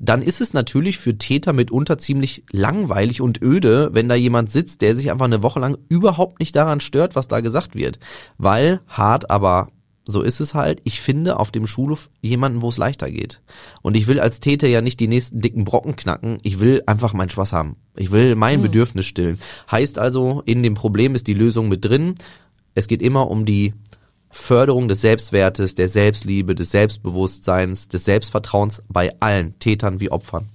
dann ist es natürlich für Täter mitunter ziemlich langweilig und öde, wenn da jemand sitzt, der sich einfach eine Woche lang überhaupt nicht daran stört, was da gesagt wird. Weil hart, aber so ist es halt. Ich finde auf dem Schulhof jemanden, wo es leichter geht. Und ich will als Täter ja nicht die nächsten dicken Brocken knacken. Ich will einfach meinen Spaß haben. Ich will mein mhm. Bedürfnis stillen. Heißt also, in dem Problem ist die Lösung mit drin. Es geht immer um die Förderung des Selbstwertes, der Selbstliebe, des Selbstbewusstseins, des Selbstvertrauens bei allen Tätern wie Opfern.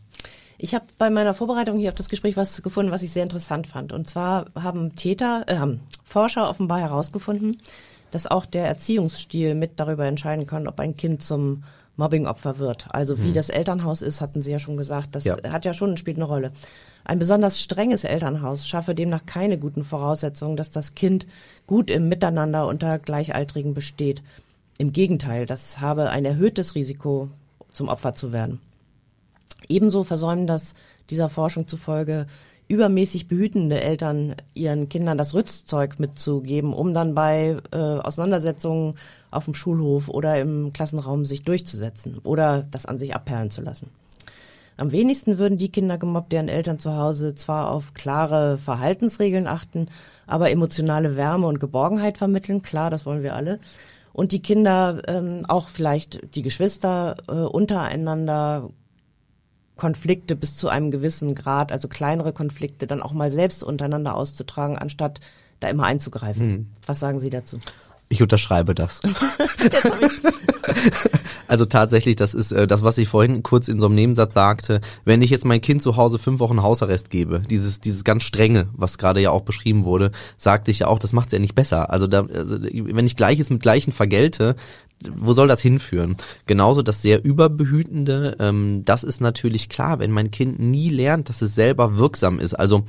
Ich habe bei meiner Vorbereitung hier auf das Gespräch was gefunden, was ich sehr interessant fand. Und zwar haben Täter, äh, Forscher offenbar herausgefunden, dass auch der Erziehungsstil mit darüber entscheiden kann, ob ein Kind zum Mobbingopfer wird. Also wie hm. das Elternhaus ist, hatten Sie ja schon gesagt. Das ja. hat ja schon spielt eine Rolle. Ein besonders strenges Elternhaus schaffe demnach keine guten Voraussetzungen, dass das Kind gut im Miteinander unter Gleichaltrigen besteht. Im Gegenteil, das habe ein erhöhtes Risiko, zum Opfer zu werden. Ebenso versäumen das dieser Forschung zufolge übermäßig behütende Eltern ihren Kindern das Rüstzeug mitzugeben, um dann bei äh, Auseinandersetzungen auf dem Schulhof oder im Klassenraum sich durchzusetzen oder das an sich abperlen zu lassen. Am wenigsten würden die Kinder gemobbt, deren Eltern zu Hause zwar auf klare Verhaltensregeln achten, aber emotionale Wärme und Geborgenheit vermitteln. Klar, das wollen wir alle. Und die Kinder, ähm, auch vielleicht die Geschwister äh, untereinander Konflikte bis zu einem gewissen Grad, also kleinere Konflikte, dann auch mal selbst untereinander auszutragen, anstatt da immer einzugreifen. Hm. Was sagen Sie dazu? Ich unterschreibe das. also tatsächlich, das ist äh, das, was ich vorhin kurz in so einem Nebensatz sagte. Wenn ich jetzt mein Kind zu Hause fünf Wochen Hausarrest gebe, dieses dieses ganz strenge, was gerade ja auch beschrieben wurde, sagte ich ja auch, das macht es ja nicht besser. Also, da, also wenn ich Gleiches mit Gleichen vergelte, wo soll das hinführen? Genauso das sehr überbehütende, ähm, das ist natürlich klar, wenn mein Kind nie lernt, dass es selber wirksam ist. Also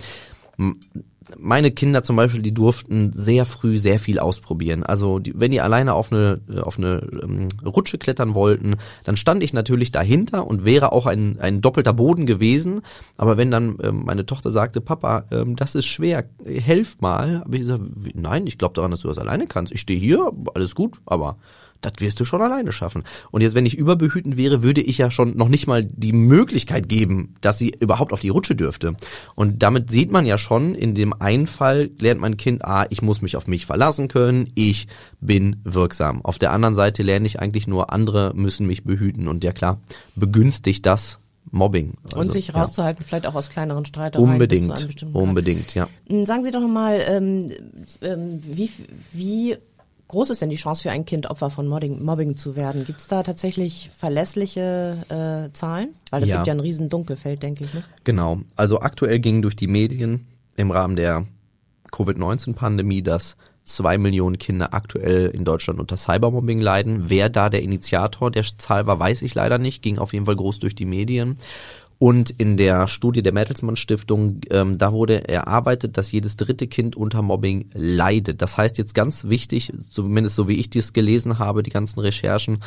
meine Kinder zum Beispiel, die durften sehr früh sehr viel ausprobieren. Also die, wenn die alleine auf eine, auf eine ähm, Rutsche klettern wollten, dann stand ich natürlich dahinter und wäre auch ein, ein doppelter Boden gewesen. Aber wenn dann ähm, meine Tochter sagte, Papa, ähm, das ist schwer, helf mal, habe ich gesagt, nein, ich glaube daran, dass du das alleine kannst. Ich stehe hier, alles gut, aber das wirst du schon alleine schaffen. Und jetzt, wenn ich überbehütend wäre, würde ich ja schon noch nicht mal die Möglichkeit geben, dass sie überhaupt auf die Rutsche dürfte. Und damit sieht man ja schon, in dem einen Fall lernt mein Kind, ah, ich muss mich auf mich verlassen können, ich bin wirksam. Auf der anderen Seite lerne ich eigentlich nur, andere müssen mich behüten. Und ja klar, begünstigt das Mobbing. Also, und sich rauszuhalten, ja. vielleicht auch aus kleineren Streitereien. Unbedingt, unbedingt, ja. Hm, sagen Sie doch mal, ähm, ähm, wie, wie groß ist denn die Chance für ein Kind, Opfer von Mobbing, Mobbing zu werden? Gibt es da tatsächlich verlässliche äh, Zahlen? Weil das ja. gibt ja ein riesen Dunkelfeld, denke ich. Ne? Genau. Also aktuell ging durch die Medien im Rahmen der Covid-19-Pandemie, dass zwei Millionen Kinder aktuell in Deutschland unter Cybermobbing leiden. Wer da der Initiator der Zahl war, weiß ich leider nicht. Ging auf jeden Fall groß durch die Medien. Und in der Studie der Bertelsmann Stiftung, ähm, da wurde erarbeitet, dass jedes dritte Kind unter Mobbing leidet. Das heißt jetzt ganz wichtig, zumindest so wie ich dies gelesen habe, die ganzen Recherchen,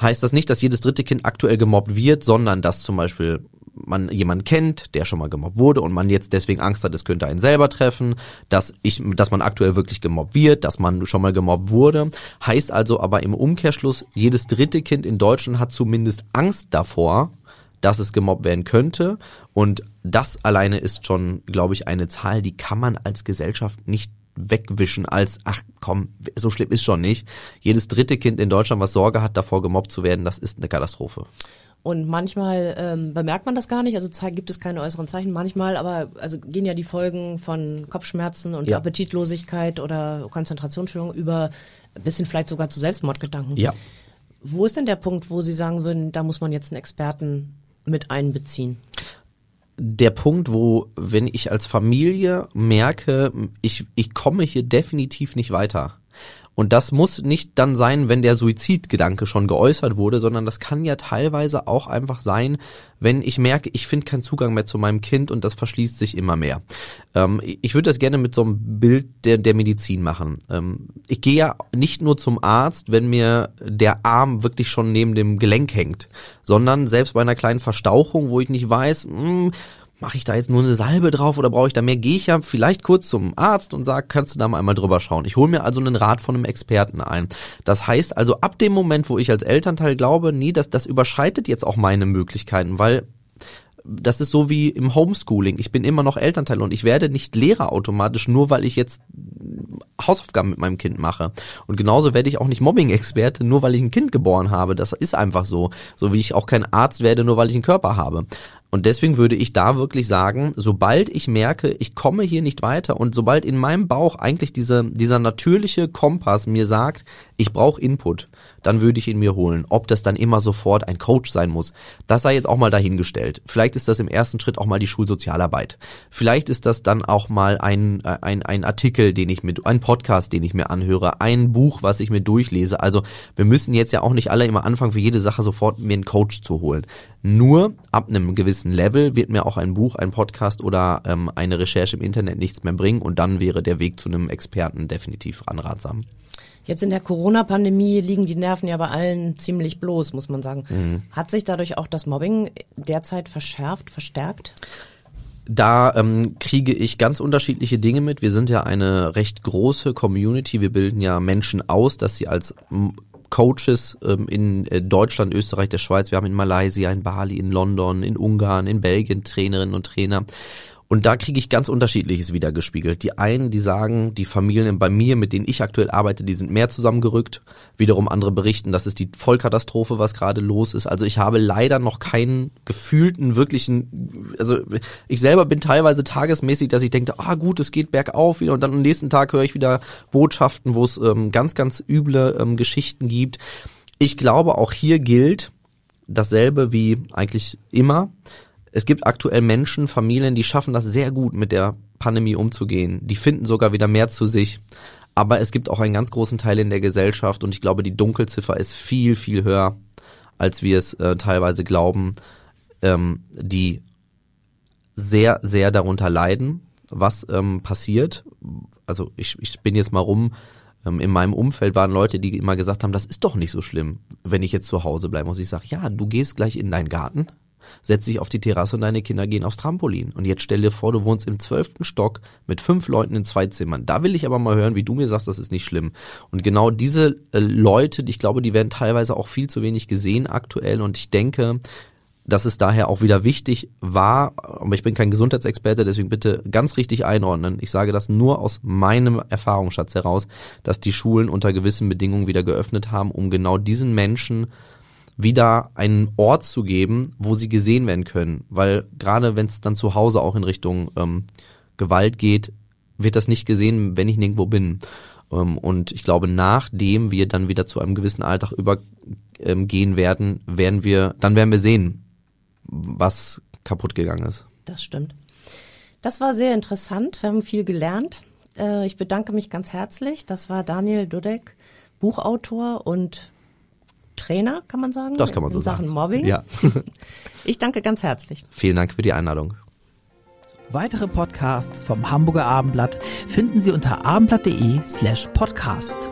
heißt das nicht, dass jedes dritte Kind aktuell gemobbt wird, sondern dass zum Beispiel man jemanden kennt, der schon mal gemobbt wurde und man jetzt deswegen Angst hat, es könnte einen selber treffen, dass ich, dass man aktuell wirklich gemobbt wird, dass man schon mal gemobbt wurde. Heißt also aber im Umkehrschluss, jedes dritte Kind in Deutschland hat zumindest Angst davor, dass es gemobbt werden könnte. Und das alleine ist schon, glaube ich, eine Zahl, die kann man als Gesellschaft nicht wegwischen als, ach komm, so schlimm ist schon nicht. Jedes dritte Kind in Deutschland, was Sorge hat, davor gemobbt zu werden, das ist eine Katastrophe. Und manchmal ähm, bemerkt man das gar nicht, also gibt es keine äußeren Zeichen. Manchmal aber also gehen ja die Folgen von Kopfschmerzen und ja. Appetitlosigkeit oder Konzentrationsstörung über bis hin vielleicht sogar zu Selbstmordgedanken. Ja. Wo ist denn der Punkt, wo Sie sagen würden, da muss man jetzt einen Experten mit einbeziehen? der Punkt, wo, wenn ich als Familie merke, ich, ich komme hier definitiv nicht weiter. Und das muss nicht dann sein, wenn der Suizidgedanke schon geäußert wurde, sondern das kann ja teilweise auch einfach sein, wenn ich merke, ich finde keinen Zugang mehr zu meinem Kind und das verschließt sich immer mehr. Ähm, ich würde das gerne mit so einem Bild der, der Medizin machen. Ähm, ich gehe ja nicht nur zum Arzt, wenn mir der Arm wirklich schon neben dem Gelenk hängt, sondern selbst bei einer kleinen Verstauchung, wo ich nicht weiß, mh, hm, mache ich da jetzt nur eine Salbe drauf oder brauche ich da mehr? Gehe ich ja vielleicht kurz zum Arzt und sage, kannst du da mal einmal drüber schauen. Ich hole mir also einen Rat von einem Experten ein. Das heißt also, ab dem Moment, wo ich als Elternteil glaube, nee, das, das überschreitet jetzt auch meine Möglichkeiten, weil das ist so wie im Homeschooling. Ich bin immer noch Elternteil und ich werde nicht Lehrer automatisch, nur weil ich jetzt Hausaufgaben mit meinem Kind mache. Und genauso werde ich auch nicht Mobbing-Experte, nur weil ich ein Kind geboren habe. Das ist einfach so. So wie ich auch kein Arzt werde, nur weil ich einen Körper habe. Und deswegen würde ich da wirklich sagen, sobald ich merke, ich komme hier nicht weiter und sobald in meinem Bauch eigentlich diese, dieser natürliche Kompass mir sagt, ich brauche Input, dann würde ich ihn mir holen. Ob das dann immer sofort ein Coach sein muss, das sei jetzt auch mal dahingestellt. Vielleicht ist das im ersten Schritt auch mal die Schulsozialarbeit. Vielleicht ist das dann auch mal ein, ein, ein Artikel, den ich mit, ein Podcast, den ich mir anhöre, ein Buch, was ich mir durchlese. Also wir müssen jetzt ja auch nicht alle immer anfangen, für jede Sache sofort mir einen Coach zu holen. Nur ab einem gewissen Level wird mir auch ein Buch, ein Podcast oder ähm, eine Recherche im Internet nichts mehr bringen und dann wäre der Weg zu einem Experten definitiv anratsam. Jetzt in der Corona-Pandemie liegen die Nerven ja bei allen ziemlich bloß, muss man sagen. Mhm. Hat sich dadurch auch das Mobbing derzeit verschärft, verstärkt? Da ähm, kriege ich ganz unterschiedliche Dinge mit. Wir sind ja eine recht große Community. Wir bilden ja Menschen aus, dass sie als Coaches ähm, in äh, Deutschland, Österreich, der Schweiz, wir haben in Malaysia, in Bali, in London, in Ungarn, in Belgien Trainerinnen und Trainer. Und da kriege ich ganz unterschiedliches wiedergespiegelt. Die einen, die sagen, die Familien bei mir, mit denen ich aktuell arbeite, die sind mehr zusammengerückt. Wiederum andere berichten, das ist die Vollkatastrophe, was gerade los ist. Also ich habe leider noch keinen gefühlten, wirklichen, also ich selber bin teilweise tagesmäßig, dass ich denke, ah gut, es geht bergauf wieder und dann am nächsten Tag höre ich wieder Botschaften, wo es ähm, ganz, ganz üble ähm, Geschichten gibt. Ich glaube, auch hier gilt dasselbe wie eigentlich immer es gibt aktuell Menschen, Familien, die schaffen das sehr gut mit der Pandemie umzugehen. Die finden sogar wieder mehr zu sich. Aber es gibt auch einen ganz großen Teil in der Gesellschaft und ich glaube, die Dunkelziffer ist viel, viel höher, als wir es äh, teilweise glauben, ähm, die sehr, sehr darunter leiden, was ähm, passiert. Also ich, ich bin jetzt mal rum. Ähm, in meinem Umfeld waren Leute, die immer gesagt haben, das ist doch nicht so schlimm, wenn ich jetzt zu Hause bleibe. Und ich sage, ja, du gehst gleich in deinen Garten, setz dich auf die Terrasse und deine Kinder gehen aufs Trampolin. Und jetzt stell dir vor, du wohnst im zwölften Stock mit fünf Leuten in zwei Zimmern. Da will ich aber mal hören, wie du mir sagst, das ist nicht schlimm. Und genau diese äh, Leute, ich glaube, die werden teilweise auch viel zu wenig gesehen aktuell. Und ich denke, dass es daher auch wieder wichtig war, aber ich bin kein Gesundheitsexperte, deswegen bitte ganz richtig einordnen. Ich sage das nur aus meinem Erfahrungsschatz heraus, dass die Schulen unter gewissen Bedingungen wieder geöffnet haben, um genau diesen Menschen wieder einen Ort zu geben, wo sie gesehen werden können. Weil gerade wenn es dann zu Hause auch in Richtung ähm, Gewalt geht, wird das nicht gesehen, wenn ich nirgendwo bin. Ähm, und ich glaube, nachdem wir dann wieder zu einem gewissen Alltag übergehen ähm, werden, werden wir, dann werden wir sehen, was kaputt gegangen ist. Das stimmt. Das war sehr interessant. Wir haben viel gelernt. Äh, ich bedanke mich ganz herzlich. Das war Daniel Dudek, Buchautor und Trainer, kann man sagen? Das kann man so in sagen. Sachen Mobbing. Ja. ich danke ganz herzlich. Vielen Dank für die Einladung. Weitere Podcasts vom Hamburger Abendblatt finden Sie unter abendblatt.de slash podcast.